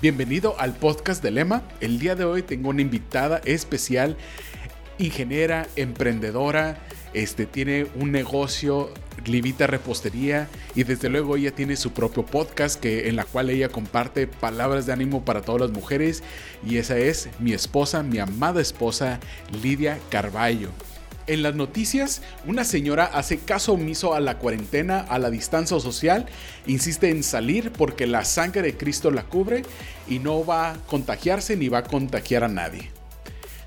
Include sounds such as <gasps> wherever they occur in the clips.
Bienvenido al podcast de Lema. El día de hoy tengo una invitada especial, ingeniera, emprendedora, este, tiene un negocio, Livita Repostería, y desde luego ella tiene su propio podcast que, en la cual ella comparte palabras de ánimo para todas las mujeres, y esa es mi esposa, mi amada esposa, Lidia Carballo. En las noticias, una señora hace caso omiso a la cuarentena, a la distancia social, insiste en salir porque la sangre de Cristo la cubre y no va a contagiarse ni va a contagiar a nadie.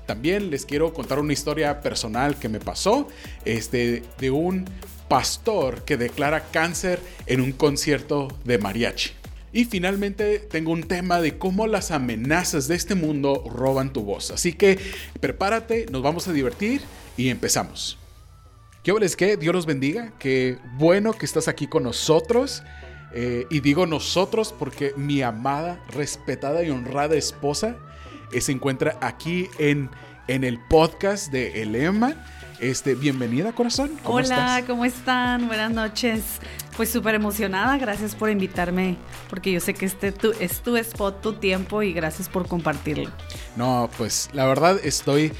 También les quiero contar una historia personal que me pasó este, de un pastor que declara cáncer en un concierto de mariachi. Y finalmente tengo un tema de cómo las amenazas de este mundo roban tu voz. Así que prepárate, nos vamos a divertir y empezamos. ¿Qué les que Dios los bendiga. Qué bueno que estás aquí con nosotros. Eh, y digo nosotros porque mi amada, respetada y honrada esposa eh, se encuentra aquí en, en el podcast de Elema. Este, bienvenida, corazón. Hola, ¿cómo están? Buenas noches. Pues súper emocionada, gracias por invitarme, porque yo sé que este es tu spot, tu tiempo y gracias por compartirlo. No, pues la verdad estoy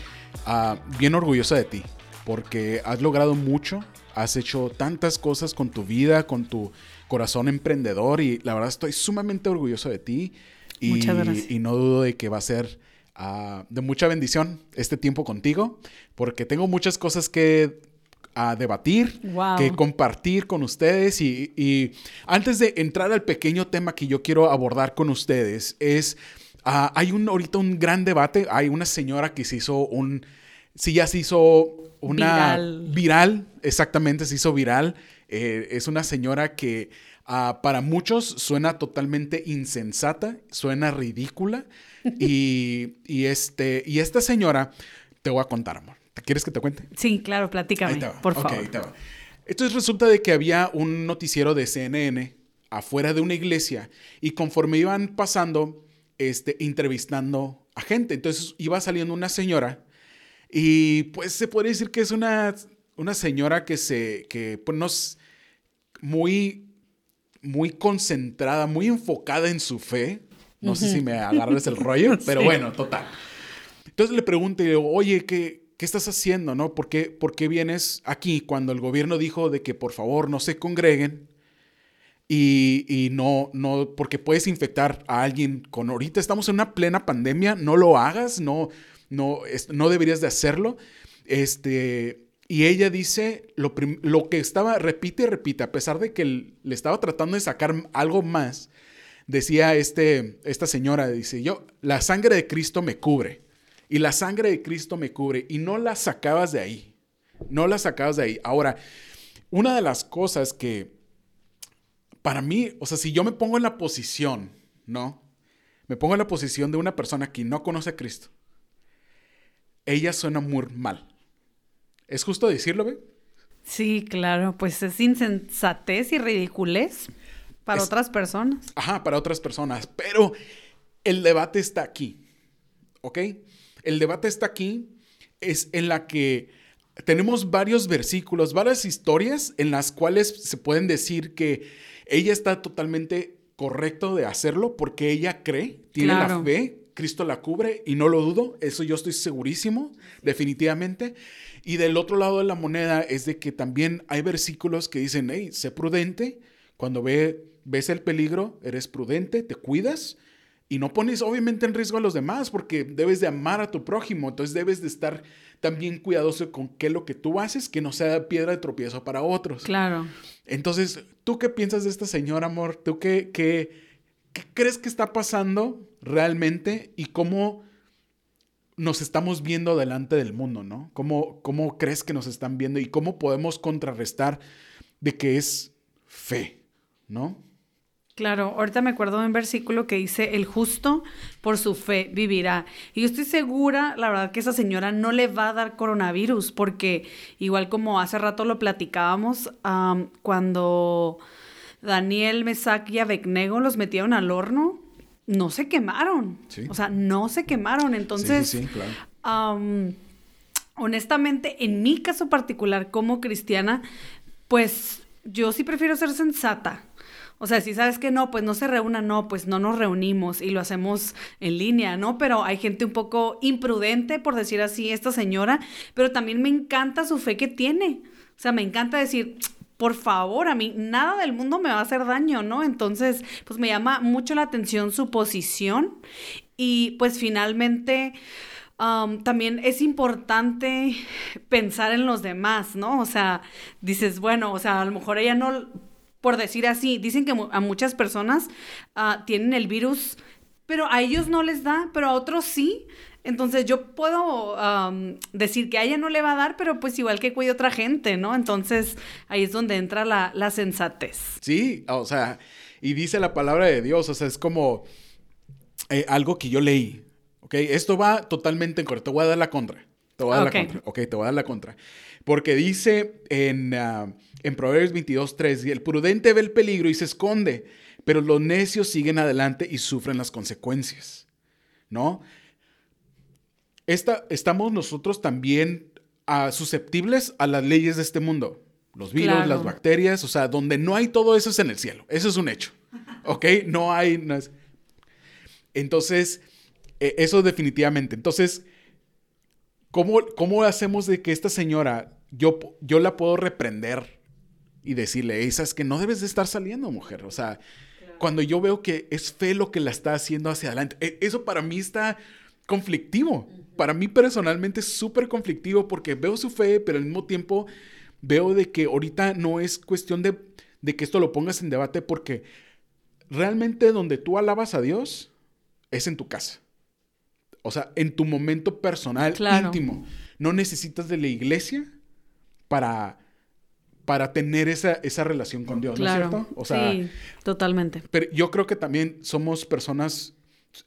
Ah, bien orgullosa de ti, porque has logrado mucho, has hecho tantas cosas con tu vida, con tu corazón emprendedor y la verdad estoy sumamente orgulloso de ti. Y, Muchas gracias. Y no dudo de que va a ser ah, de mucha bendición este tiempo contigo, porque tengo muchas cosas que a debatir, que compartir con ustedes. Y, y, antes de entrar al pequeño tema que yo quiero abordar con ustedes, es Ah, hay un, ahorita un gran debate. Hay una señora que se hizo un. Sí, ya se hizo una. Viral. exactamente, se hizo viral. Eh, es una señora que ah, para muchos suena totalmente insensata, suena ridícula. <laughs> y, este, y esta señora, te voy a contar, amor. ¿Quieres que te cuente? Sí, claro, platícame, por favor. Entonces resulta de que había un noticiero de CNN afuera de una iglesia y conforme iban pasando este, entrevistando a gente. Entonces iba saliendo una señora y pues se puede decir que es una, una señora que se, que pues nos, muy, muy concentrada, muy enfocada en su fe. No sé si me agarras el rollo, <laughs> pero bueno, total. Entonces le pregunté, oye, ¿qué, ¿qué estás haciendo? ¿No? ¿Por qué, ¿Por qué vienes aquí cuando el gobierno dijo de que por favor no se congreguen? Y, no, no, porque puedes infectar a alguien con ahorita estamos en una plena pandemia, no lo hagas, no, no, no deberías de hacerlo. Este, y ella dice lo, lo, que estaba, repite y repite, a pesar de que le estaba tratando de sacar algo más, decía este, esta señora, dice, yo, la sangre de Cristo me cubre, y la sangre de Cristo me cubre, y no la sacabas de ahí, no la sacabas de ahí. Ahora, una de las cosas que para mí, o sea, si yo me pongo en la posición, ¿no? Me pongo en la posición de una persona que no conoce a Cristo. Ella suena muy mal. ¿Es justo decirlo, ve? Sí, claro, pues es insensatez y ridiculez para otras personas. Ajá, para otras personas. Pero el debate está aquí, ¿ok? El debate está aquí, es en la que tenemos varios versículos, varias historias en las cuales se pueden decir que ella está totalmente correcto de hacerlo porque ella cree, tiene la fe, Cristo la cubre y no lo dudo, eso yo estoy segurísimo, definitivamente. Y del otro lado de la moneda es de que también hay versículos que dicen, hey, sé prudente, cuando ve, ves el peligro, eres prudente, te cuidas y no pones obviamente en riesgo a los demás porque debes de amar a tu prójimo, entonces debes de estar también cuidadoso con qué lo que tú haces, que no sea piedra de tropiezo para otros. Claro. Entonces, ¿tú qué piensas de esta señora, amor? ¿Tú qué, qué, crees que está pasando realmente y cómo nos estamos viendo delante del mundo, ¿no? ¿Cómo, ¿Cómo crees que nos están viendo y cómo podemos contrarrestar de que es fe, ¿no? Claro, ahorita me acuerdo de un versículo que dice, el justo por su fe vivirá. Y yo estoy segura, la verdad, que esa señora no le va a dar coronavirus, porque igual como hace rato lo platicábamos, cuando Daniel, Mesac y Abednego los metieron al horno, no se quemaron. O sea, no se quemaron. Entonces, sí, claro. honestamente, en mi caso particular como cristiana, pues yo sí prefiero ser sensata. O sea, si sabes que no, pues no se reúnan, no, pues no nos reunimos y lo hacemos en línea, ¿no? Pero hay gente un poco imprudente, por decir así, esta señora, pero también me encanta su fe que tiene. O sea, me encanta decir, por favor, a mí nada del mundo me va a hacer daño, ¿no? Entonces, pues me llama mucho la atención su posición y pues finalmente... también es importante pensar en los demás, ¿no? O sea, dices, bueno, o sea, a lo mejor ella no, por decir así, dicen que a muchas personas ah, tienen el virus, pero a ellos no les da, pero a otros sí. Entonces yo puedo decir que a ella no le va a dar, pero pues igual que cuide otra gente, ¿no? Entonces ahí es donde entra la, la sensatez. Sí, o sea, y dice la palabra de Dios, o sea, es como eh, algo que yo leí, ¿ok? Esto va totalmente en contra, te voy a dar la contra. Te voy a dar la contra, ok, te voy a dar la contra. Porque dice en, uh, en Proverbios 22, 3, el prudente ve el peligro y se esconde, pero los necios siguen adelante y sufren las consecuencias, ¿no? Estamos nosotros también uh, susceptibles a las leyes de este mundo. Los virus, las bacterias, o sea, donde no hay todo eso es en el cielo. Eso es un hecho. <laughs> ¿Ok? No hay... Entonces, e, eso definitivamente. Entonces, ¿cómo, ¿cómo hacemos de que esta señora, yo, yo la puedo reprender y decirle, esa es que no debes de estar saliendo, mujer? O sea, cuando yo veo que es fe lo que la está haciendo hacia adelante, e, eso para mí está conflictivo. Para mí personalmente es súper conflictivo porque veo su fe, pero al mismo tiempo veo de que ahorita no es cuestión de, de que esto lo pongas en debate porque realmente donde tú alabas a Dios es en tu casa. O sea, en tu momento personal, íntimo. No necesitas de la iglesia para, para tener esa, esa relación con Dios, ¿no es cierto? O sea, sí, totalmente. Pero yo creo que también somos personas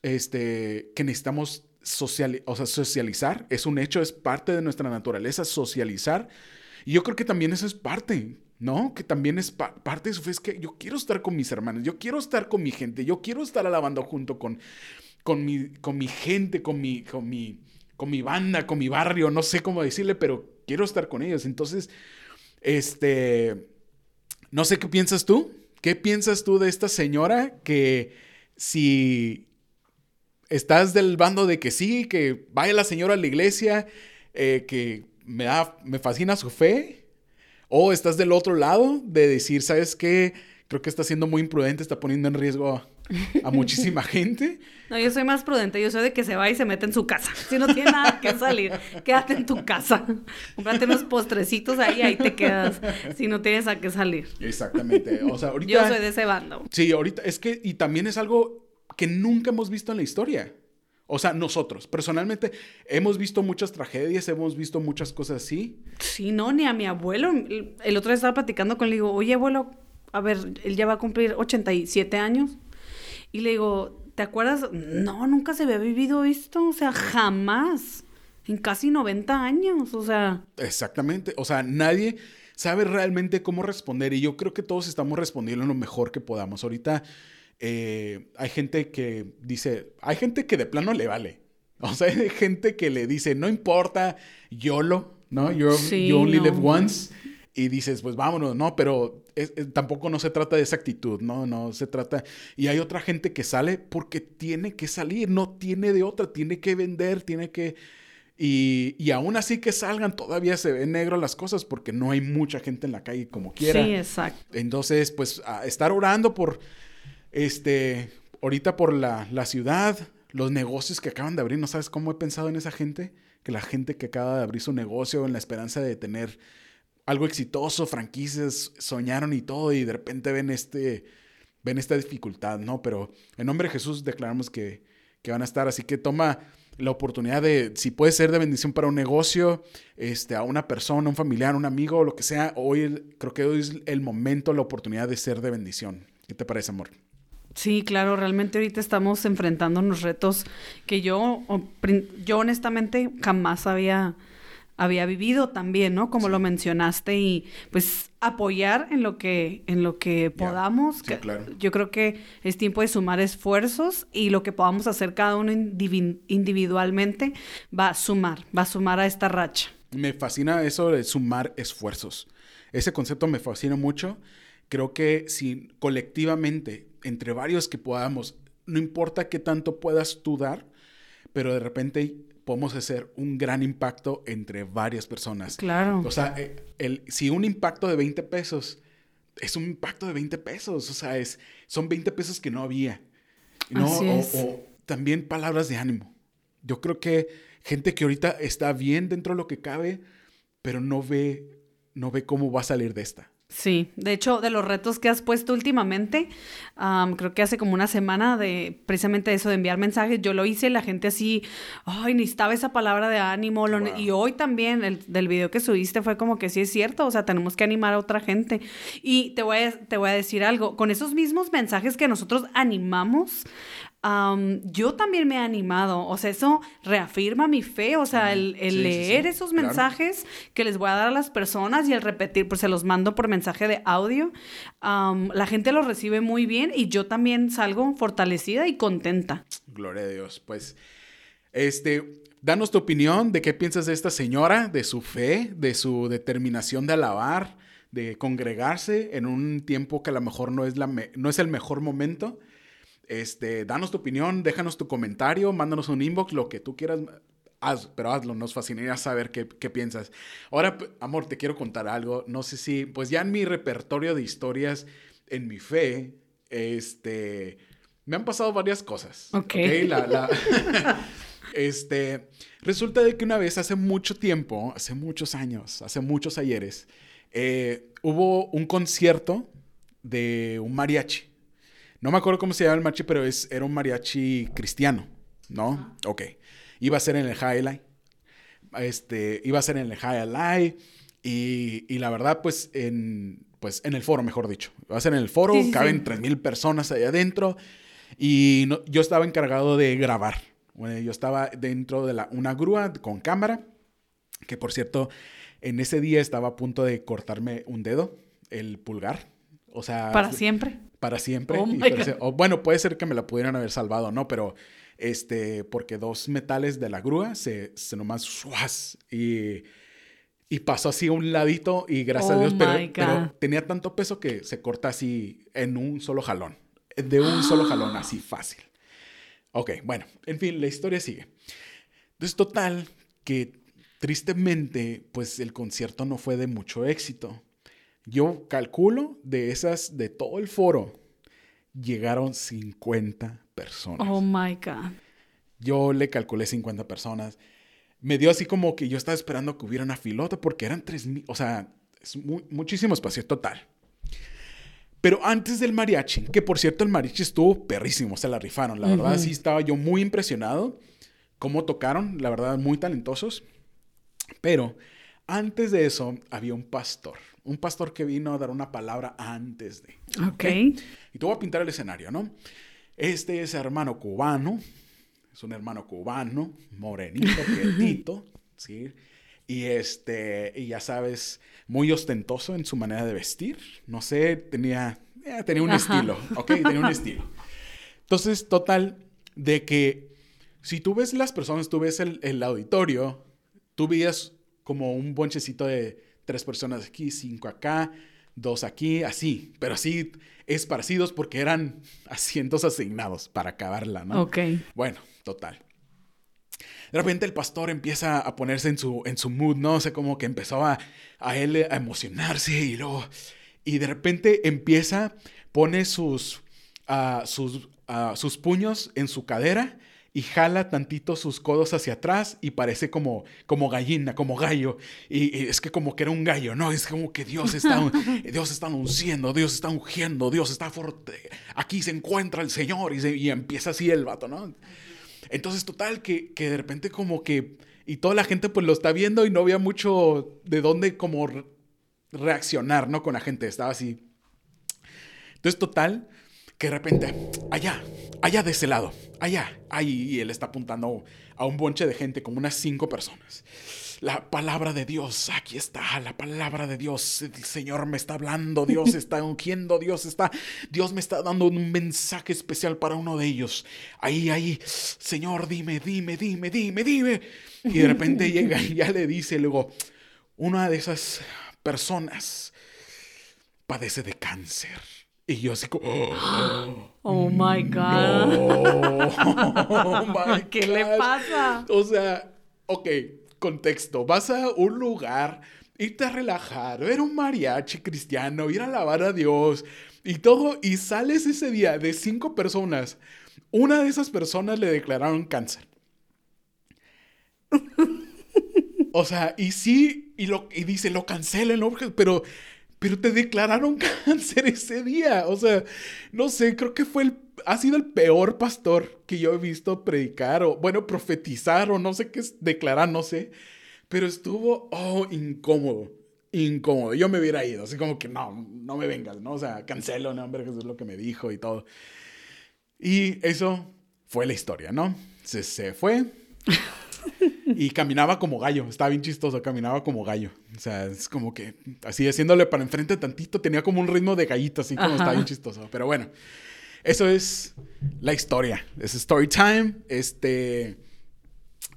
este, que necesitamos o socializar. Es un hecho, es parte de nuestra naturaleza socializar. Y yo creo que también eso es parte, ¿no? Que también es parte de su fe. Es que yo quiero estar con mis hermanos, yo quiero estar con mi gente, yo quiero estar alabando junto con, con, mi, con mi gente, con mi, con, mi, con mi banda, con mi barrio, no sé cómo decirle, pero quiero estar con ellos. Entonces, este, no sé qué piensas tú. ¿Qué piensas tú de esta señora que si estás del bando de que sí, que vaya la señora a la iglesia, eh, que me, da, me fascina su fe, o estás del otro lado de decir, ¿sabes qué? Creo que está siendo muy imprudente, está poniendo en riesgo a, muchísima <laughs> gente. No, yo soy más prudente, yo soy de que se va y se mete en su casa. Si no tiene nada que salir, quédate en tu casa. Comprate unos postrecitos ahí, ahí te quedas. Si no tienes a qué salir. Exactamente. O sea, ahorita. Yo soy de ese bando. Sí, ahorita es que, y también es algo que nunca hemos visto en la historia. O sea, nosotros, personalmente, hemos visto muchas tragedias, hemos visto muchas cosas así. Sí, no, ni a mi abuelo. El otro día estaba platicando con él, le digo, oye, abuelo, a ver, él ya va a cumplir 87 años. Y le digo, ¿te acuerdas? No, nunca se había vivido esto, o sea, jamás. En casi 90 años, o sea. Exactamente, o sea, nadie sabe realmente cómo responder y yo creo que todos estamos respondiendo lo mejor que podamos. Ahorita eh, hay gente que dice, hay gente que de plano le vale. <laughs> O sea, hay gente que le dice, no importa, YOLO, ¿no? you only live once. Y dices, pues vámonos, ¿no? Pero tampoco no se trata de esa actitud, ¿no? No se trata... Y hay otra gente que sale porque tiene que salir, no tiene de otra, tiene que vender, tiene que... Y, y, aún así que salgan, todavía se ven negro las cosas porque no hay mucha gente en la calle como quiera. Sí, exacto. Entonces, pues, estar orando por este, ahorita por la, la, ciudad, los negocios que acaban de abrir, ¿no sabes cómo he pensado en esa gente? Que la gente que acaba de abrir su negocio en la esperanza de tener algo exitoso, franquicias, soñaron y todo, y de repente ven este, ven esta dificultad, ¿no? Pero en nombre de Jesús declaramos que, que van a estar, así que toma la oportunidad de, si puede ser de bendición para un negocio, este, a una persona, un familiar, un amigo, lo que sea, hoy creo que hoy es el momento, la oportunidad de ser de bendición. ¿Qué te parece, amor? Sí, claro, realmente ahorita estamos enfrentando unos retos que yo, yo honestamente jamás había, había vivido también, ¿no? Como lo mencionaste y pues apoyar en lo que, en lo que podamos. Yo creo que es tiempo de sumar esfuerzos y lo que podamos hacer cada uno individualmente va a sumar, va a sumar a esta racha. Me fascina eso de sumar esfuerzos. Ese concepto me fascina mucho creo que si colectivamente, entre varios que podamos, no importa qué tanto puedas tú dar, pero de repente podemos hacer un gran impacto entre varias personas. Claro. O sea, eh, el, si un impacto de 20 pesos es un impacto de 20 pesos, o sea, es, son 20 pesos que no había. ¿no? O, o, también palabras de ánimo. Yo creo que gente que ahorita está bien dentro de lo que cabe, pero no ve, no ve cómo va a salir de esta. Sí, de hecho, de los retos que has puesto últimamente, creo que hace como una semana de precisamente eso de enviar mensajes, yo lo hice, la gente así, ay, necesitaba esa palabra de ánimo, y hoy también el, del video que subiste fue como que sí es cierto, o sea, tenemos que animar a otra gente. Y te voy a, te voy a decir algo, con esos mismos mensajes que nosotros animamos, yo también me he animado, o sea, eso reafirma mi fe, o sea, el, leer esos mensajes que les voy a dar a las personas y el repetir, pues se los mando por mensaje de audio, la gente los recibe muy bien y yo también salgo fortalecida y contenta. Gloria a Dios, pues, este, danos tu opinión de qué piensas de esta señora, de su fe, de su determinación de alabar, de congregarse en un tiempo que a lo mejor no es, la no es el mejor momento este, danos tu opinión, déjanos tu comentario, mándanos un inbox, lo que tú quieras, haz, pero hazlo, nos fascinaría saber qué, qué, piensas. Ahora, amor, te quiero contar algo, no sé si, pues ya en mi repertorio de historias, en mi fe, este, me han pasado varias cosas. Ok. ¿okay? La, la, <laughs> <laughs> este, resulta de que una vez, hace mucho tiempo, hace muchos años, hace muchos ayeres, eh, hubo un concierto de un mariachi. No me acuerdo cómo se llama el mariachi, pero es, era un mariachi cristiano, ¿no? Ok. Iba a ser en el Highlight. Este, iba a ser en el Highlight. Y, y la verdad, pues en, pues, en el foro, mejor dicho. Iba a ser en el foro, caben tres mil personas ahí adentro. Y yo estaba encargado de grabar. Bueno, yo estaba dentro de la, una grúa con cámara, que por cierto, en ese día estaba a punto de cortarme un dedo, el pulgar. O sea... Para siempre para siempre. Oh o, bueno, puede ser que me la pudieran haber salvado, ¿no? Pero, este, porque dos metales de la grúa se, se nomás, y, y pasó así a un ladito y gracias a oh Dios, pero, tenía tanto peso que se corta así en un solo jalón. De un <gasps> solo jalón, así fácil. Ok, bueno, en fin, la historia sigue. Entonces, total, que tristemente, pues el concierto no fue de mucho éxito. Yo calculo de esas, de todo el foro, llegaron 50 personas. Oh my God. Yo le calculé 50 personas. Me dio así como que yo estaba esperando que hubiera una filota porque eran 3.000, o sea, es muchísimo espacio total. Pero antes del mariachi, que por cierto el mariachi estuvo perrísimo, se la rifaron. La verdad sí estaba yo muy impresionado cómo tocaron, la verdad muy talentosos. Pero antes de eso había un pastor un pastor que vino a dar una palabra antes de. Ok. Y te voy a pintar el escenario, ¿no? Este es hermano cubano, es un hermano cubano, morenito, <laughs> quietito, ¿sí? Y este, y ya sabes, muy ostentoso en su manera de vestir. No sé, tenía, eh, tenía un estilo, ¿ok? Tenía un estilo. Entonces, total, de que si tú ves las personas, tú ves el, el auditorio, tú veías como un bonchecito de tres personas aquí, cinco acá, dos aquí, así, pero así esparcidos porque eran <laughs> asientos asignados para acabarla, ¿no? Ok. Bueno, total. De repente el pastor empieza a ponerse en su, en su mood, ¿no? O sea, como que empezó a, a él a emocionarse y luego... Y de repente empieza, pone sus, uh, sus, uh, sus puños en su cadera y jala tantito sus codos hacia atrás y parece como, como gallina, como gallo. Y, es que como que era un gallo, ¿no? Es como que Dios está, <laughs> Dios está unciendo, Dios está ungiendo, Dios está fuerte. Aquí se encuentra el Señor y, y empieza así el vato, ¿no? Entonces, total, que, que de repente como que... Y toda la gente pues lo está viendo y no había mucho de dónde como reaccionar, ¿no? Con la gente, estaba así. Entonces, total, que de repente, allá, allá de ese lado, allá, ahí, él está apuntando a un bonche de gente, como unas cinco personas. La palabra de Dios, aquí está, la palabra de Dios. El Señor me está hablando, Dios <laughs> está ungiendo, Dios está, Dios me está dando un mensaje especial para uno de ellos. Ahí, ahí, Señor, dime, dime, dime, dime, dime. Y de repente <laughs> llega y ya le dice luego, una de esas personas padece de cáncer. Y yo así como... <gasps> Oh, my God. <laughs> Oh my <laughs> ¿Qué le pasa? O sea, ok, contexto. Vas a un lugar, irte a relajar, ver un mariachi cristiano, ir a alabar a Dios y todo, y sales ese día de cinco personas. Una de esas personas le declararon cáncer. <laughs> O sea, y sí, y, lo, y dice, lo cancelen, ¿no? Pero, pero te declararon <laughs> cáncer ese día. O sea, no sé, creo que fue el, ha sido el peor pastor que yo he visto predicar, o bueno, profetizar, o no sé qué es declarar, no sé. Pero estuvo, oh, incómodo, incómodo. Yo me hubiera ido, así como que no, no me vengas, ¿no? O sea, cancelo, no, hombre, Jesús es lo que me dijo y todo. Y eso fue la historia, ¿no? Se, se fue. <laughs> Y caminaba como gallo, estaba bien chistoso, caminaba como gallo. O sea, es como que así haciéndole para enfrente tantito, tenía como un ritmo de gallito, así como Ajá. estaba bien chistoso. Pero bueno, eso es la historia. Es story time. Este,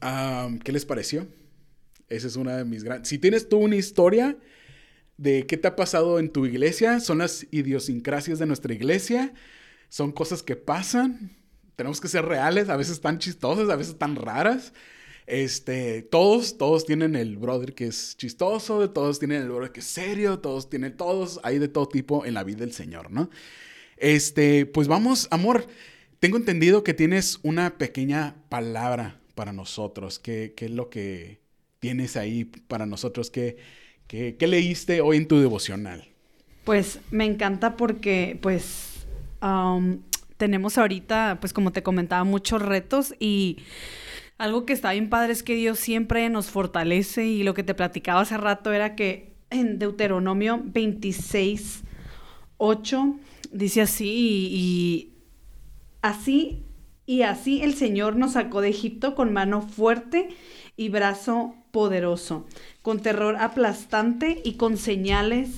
am, ¿qué les pareció? Esa es una de mis grandes. Si tienes tú una historia de qué te ha pasado en tu iglesia, son las idiosincrasias de nuestra iglesia, son cosas que pasan. Tenemos que ser reales, a veces tan chistosas, a veces tan raras. Este, todos, todos tienen el brother que es chistoso, todos tienen el brother que es serio, todos tienen, todos, hay de todo tipo en la vida del Señor, ¿no? Este, pues vamos, amor, tengo entendido que tienes una pequeña palabra para nosotros. ¿Qué, es lo que tienes ahí para nosotros? ¿Qué, qué, leíste hoy en tu devocional? Pues me encanta porque, pues, am, tenemos ahorita, pues como te comentaba, muchos retos y algo que está bien padre es que Dios siempre nos fortalece y lo que te platicaba hace rato era que en Deuteronomio 26, 8 dice así y, y así y así el Señor nos sacó de Egipto con mano fuerte y brazo poderoso, con terror aplastante y con señales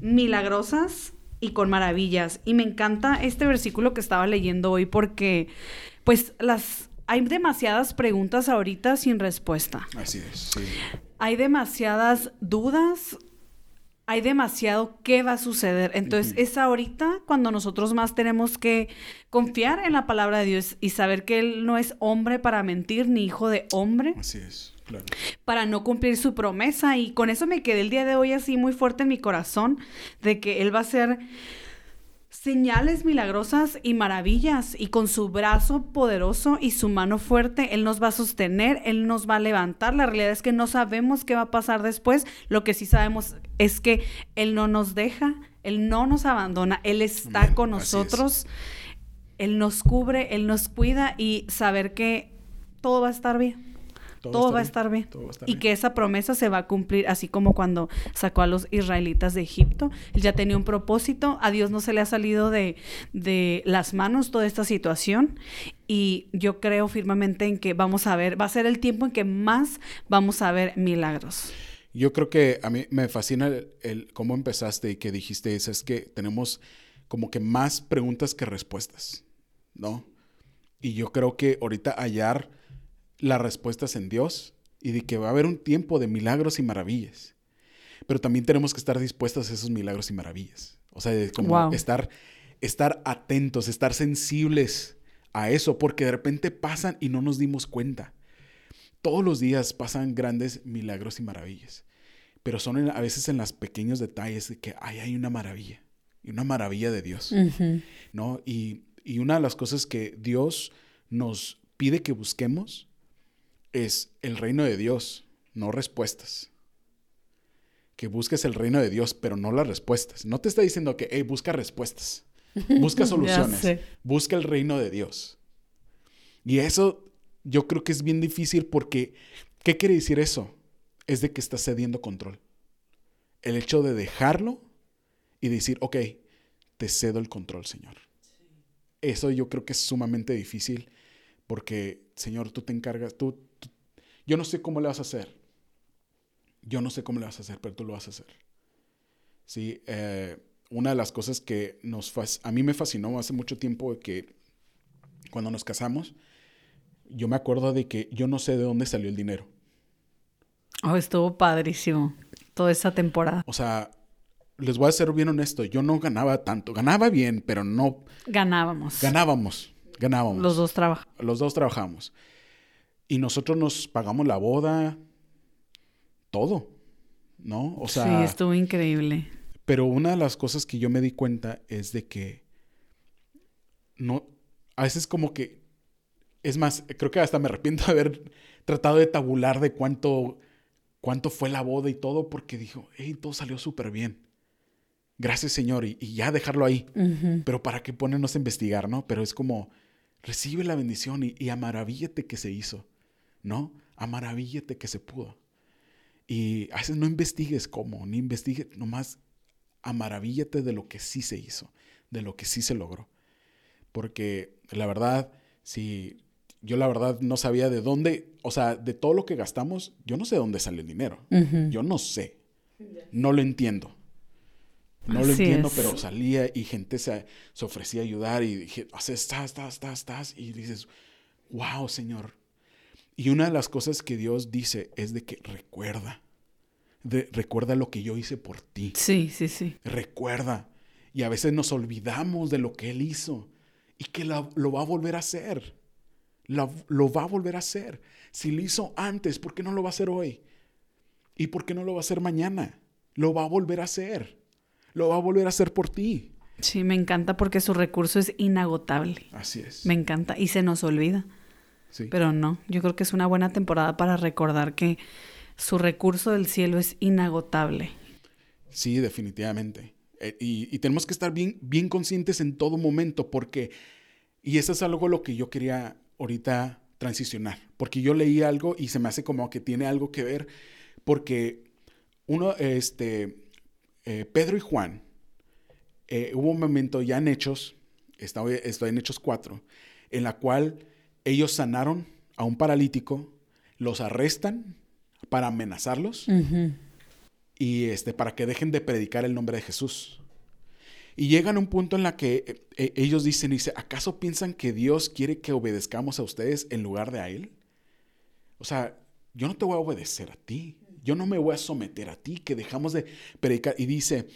milagrosas y con maravillas. Y me encanta este versículo que estaba leyendo hoy porque pues las hay demasiadas preguntas ahorita sin respuesta. Así es, sí. Hay demasiadas dudas, hay demasiado qué va a suceder. Entonces, Ujú. es ahorita cuando nosotros más tenemos que confiar en la palabra de Dios y saber que Él no es hombre para mentir, ni hijo de hombre Así es, claro. para no cumplir su promesa. Y con eso me quedé el día de hoy así muy fuerte en mi corazón de que Él va a hacer señales milagrosas y maravillas y con su brazo poderoso y su mano fuerte Él nos va a sostener, Él nos va a levantar. La realidad es que no sabemos qué va a pasar después. Lo que sí sabemos es que Él no nos deja, Él no nos abandona, Él está con nosotros. Él nos cubre, Él nos cuida y saber que todo va a estar bien. Todo, va a estar bien. Todo va a estar y bien. que esa promesa se va a cumplir, así como cuando sacó a los israelitas de Egipto. Él ya tenía un propósito. A Dios no se le ha salido de, de las manos toda esta situación. Y yo creo firmemente en que vamos a ver, va a ser el tiempo en que más vamos a ver milagros. Yo creo que a mí me fascina el, el cómo empezaste y que dijiste eso, es que tenemos como que más preguntas que respuestas, ¿no? Y yo creo que ahorita hallar las respuestas en Dios y de que va a haber un tiempo de milagros y maravillas. Pero también tenemos que estar dispuestos a esos milagros y maravillas. O sea, de como Wow. estar, estar atentos, estar sensibles a eso, porque de repente pasan y no nos dimos cuenta. Todos los días pasan grandes milagros y maravillas, pero son en- a veces en los pequeños detalles de que ay, hay una maravilla, y una maravilla de Dios, ¿no? Y, y una de las cosas que Dios nos pide que busquemos es el reino de Dios, no respuestas. Que busques el reino de Dios, pero no las respuestas. No te está diciendo que, hey, busca respuestas, busca <laughs> soluciones, busca el reino de Dios. Y eso yo creo que es bien difícil porque, ¿qué quiere decir eso? Es de que estás cediendo control. El hecho de dejarlo y decir, ok, te cedo el control, Señor. Eso yo creo que es sumamente difícil porque, Señor, tú te encargas, tú- yo no sé cómo le vas a hacer. Yo no sé cómo le vas a hacer, pero tú lo vas a hacer. Sí, eh, una de las cosas que nos a mí me fascinó hace mucho tiempo que cuando nos casamos, yo me acuerdo de que yo no sé de dónde salió el dinero. Oh, estuvo padrísimo toda esa temporada. O sea, les voy a ser bien honesto, yo no ganaba tanto. Ganaba bien, pero no. Ganábamos. Ganábamos, ganábamos. Los dos trabajan. Los dos trabajamos. Y nosotros nos pagamos la boda, todo, ¿no? O sea. sí, estuvo increíble. Pero una de las cosas que yo me di cuenta es de que no, a veces como que, es más, creo que hasta me arrepiento de haber tratado de tabular de cuánto, cuánto fue la boda y todo, porque dijo, hey, todo salió súper bien. Gracias, Señor, y, ya dejarlo ahí. Pero para qué ponernos a investigar, ¿no? Pero es como, recibe la bendición y, y que se hizo, ¿no? Amaravillate que se pudo. Y a veces no investigues cómo, ni investigues, nomás amaravillate de lo que sí se hizo, de lo que sí se logró. Porque la verdad, si yo la verdad no sabía de dónde, o sea, de todo lo que gastamos, yo no sé de dónde sale el dinero. Yo no sé. No lo entiendo. No lo entiendo, pero salía y gente se, se, ofrecía a ayudar y dije, estás, estás, estás, estás. Y dices, wow, Señor. Y una de las cosas que Dios dice es de que recuerda. recuerda lo que yo hice por ti. Sí, sí, sí. Recuerda. Y a veces nos olvidamos de lo que Él hizo y que lo va a volver a hacer. Lo, lo, va a volver a hacer. Si lo hizo antes, ¿por qué no lo va a hacer hoy? ¿Y por qué no lo va a hacer mañana? Lo va a volver a hacer. Lo va a volver a hacer por ti. Sí, me encanta porque su recurso es inagotable. Así es. Me encanta y se nos olvida. Sí. Pero no, yo creo que es una buena temporada para recordar que su recurso del cielo es inagotable. Sí, definitivamente. Eh, y, tenemos que estar bien, bien conscientes en todo momento porque, y eso es algo lo que yo quería ahorita transicionar, porque yo leí algo y se me hace como que tiene algo que ver, porque uno, este, eh, Pedro y Juan, eh, hubo un momento ya en Hechos, estoy, estoy en Hechos 4, en la cual ellos sanaron a un paralítico, los arrestan para amenazarlos y este, para que dejen de predicar el nombre de Jesús. Y llegan a un punto en la que eh, eh, ellos dicen, dice, ¿acaso piensan que Dios quiere que obedezcamos a ustedes en lugar de a Él? O sea, yo no te voy a obedecer a ti, yo no me voy a someter a ti, que dejamos de predicar. Y dice,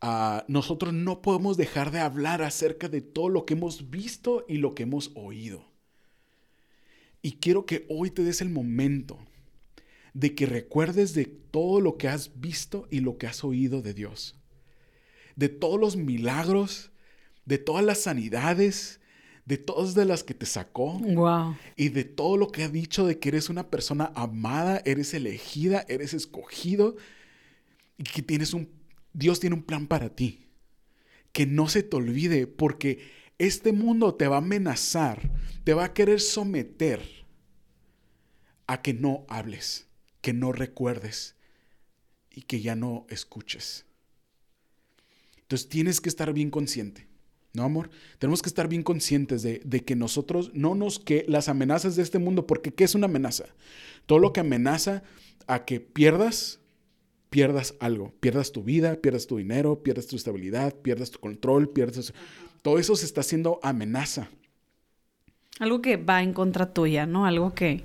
ah, nosotros no podemos dejar de hablar acerca de todo lo que hemos visto y lo que hemos oído. Y quiero que hoy te des el momento de que recuerdes de todo lo que has visto y lo que has oído de Dios. De todos los milagros, de todas las sanidades, de todas de las que te sacó. Wow. Y de todo lo que ha dicho de que eres una persona amada, eres elegida, eres escogido y que tienes un Dios tiene un plan para ti. Que no se te olvide porque este mundo te va a amenazar, te va a querer someter a que no hables que no recuerdes y que ya no escuches. Entonces tienes que estar bien consciente, ¿no, amor? Tenemos que estar bien conscientes de, que nosotros no nos, que las amenazas de este mundo, porque ¿qué es una amenaza? Todo lo que amenaza a que pierdas, pierdas algo, pierdas tu vida, pierdas tu dinero, pierdas tu estabilidad, pierdas tu control, pierdas... Todo eso se está haciendo amenaza. Algo que va en contra tuya, ¿no? Algo que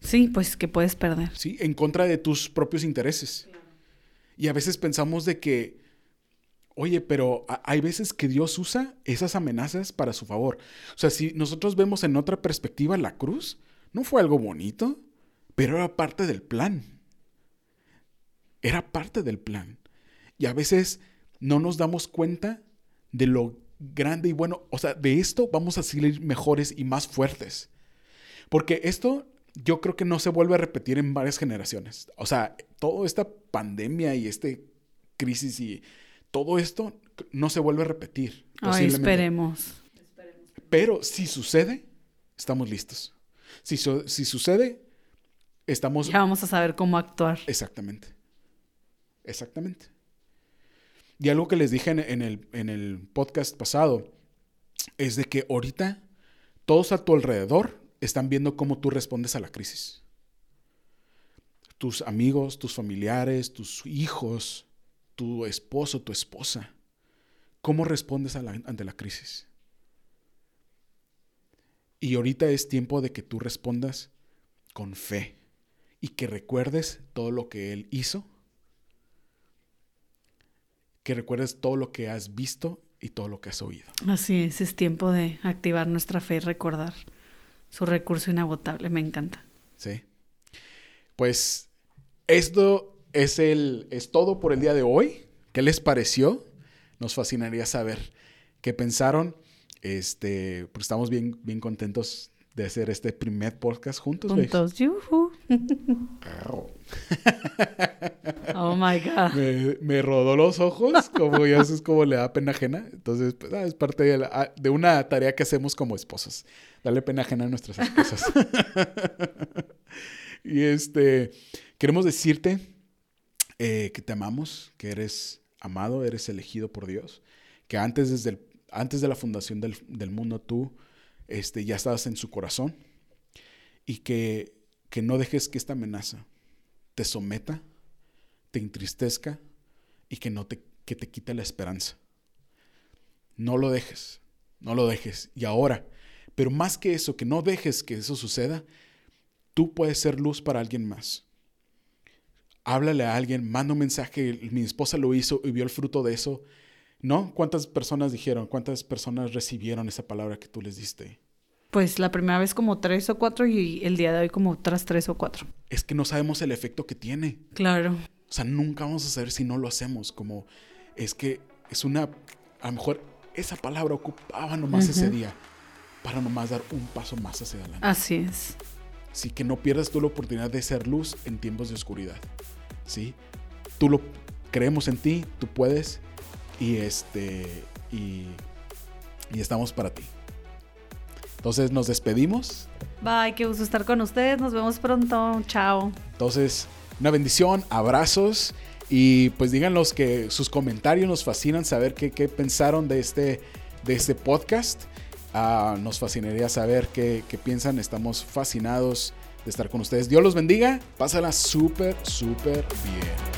Sí, pues que puedes perder. Sí, en contra de tus propios intereses. Y a veces pensamos de que, oye, pero hay veces que Dios usa esas amenazas para su favor. O sea, si nosotros vemos en otra perspectiva la cruz, no fue algo bonito, pero era parte del plan. Era parte del plan. Y a veces no nos damos cuenta de lo grande y bueno, o sea, de esto vamos a salir mejores y más fuertes. Porque esto yo creo que no se vuelve a repetir en varias generaciones. O sea, toda esta pandemia y este crisis y todo esto no se vuelve a repetir. Ay, esperemos. Pero si sucede, estamos listos. Si, si sucede, estamos... Ya vamos a saber cómo actuar. Exactamente. Exactamente. Y algo que les dije en, el, en el podcast pasado es de que ahorita todos a tu alrededor están viendo cómo tú respondes a la crisis. Tus amigos, tus familiares, tus hijos, tu esposo, tu esposa. ¿Cómo respondes ante la crisis? Y ahorita es tiempo de que tú respondas con fe y que recuerdes todo lo que Él hizo que recuerdes todo lo que has visto y todo lo que has oído. Así es, es tiempo de activar nuestra fe y recordar su recurso inagotable. Me encanta. Sí. Pues esto es, el, es todo por el día de hoy. ¿Qué les pareció? Nos fascinaría saber qué pensaron. Este, pues estamos bien, bien contentos de hacer este primer podcast juntos. Juntos, yuhu. oh my God. Me, rodó los ojos, como ya es como le da pena ajena. Entonces, pues, ah, es parte de, ah, de, una tarea que hacemos como esposos. Darle pena ajena a nuestras esposas. <laughs> y este, queremos decirte eh, que te amamos, que eres amado, eres elegido por Dios, que antes, desde el, antes de la fundación del, del mundo tú este, ya estás en su corazón y que, que no dejes que esta amenaza te someta, te entristezca y que no te, que te quite la esperanza. No lo dejes, no lo dejes. Y ahora, pero más que eso, que no dejes que eso suceda, tú puedes ser luz para alguien más. Háblale a alguien, manda un mensaje, mi esposa lo hizo y vio el fruto de eso ¿No? ¿Cuántas personas dijeron? ¿Cuántas personas recibieron esa palabra que tú les diste? Pues la primera vez como tres o cuatro y el día de hoy como otras tres o cuatro. Es que no sabemos el efecto que tiene. Claro. O sea, nunca vamos a saber si no lo hacemos. Como es que es una, a lo mejor esa palabra ocupaba nomás ese día para nomás dar un paso más hacia adelante. Así es. Sí, que no pierdas tú la oportunidad de ser luz en tiempos de oscuridad. Sí, tú lo creemos en ti, tú puedes y este y, y estamos para ti. Entonces nos despedimos. Bye, qué gusto estar con ustedes. Nos vemos pronto. Chao. Entonces, una bendición, abrazos y pues díganos que sus comentarios nos fascinan saber qué, qué pensaron de este, de este podcast. Ah, nos fascinaría saber qué, qué piensan. Estamos fascinados de estar con ustedes. Dios los bendiga. Pásala súper, súper bien.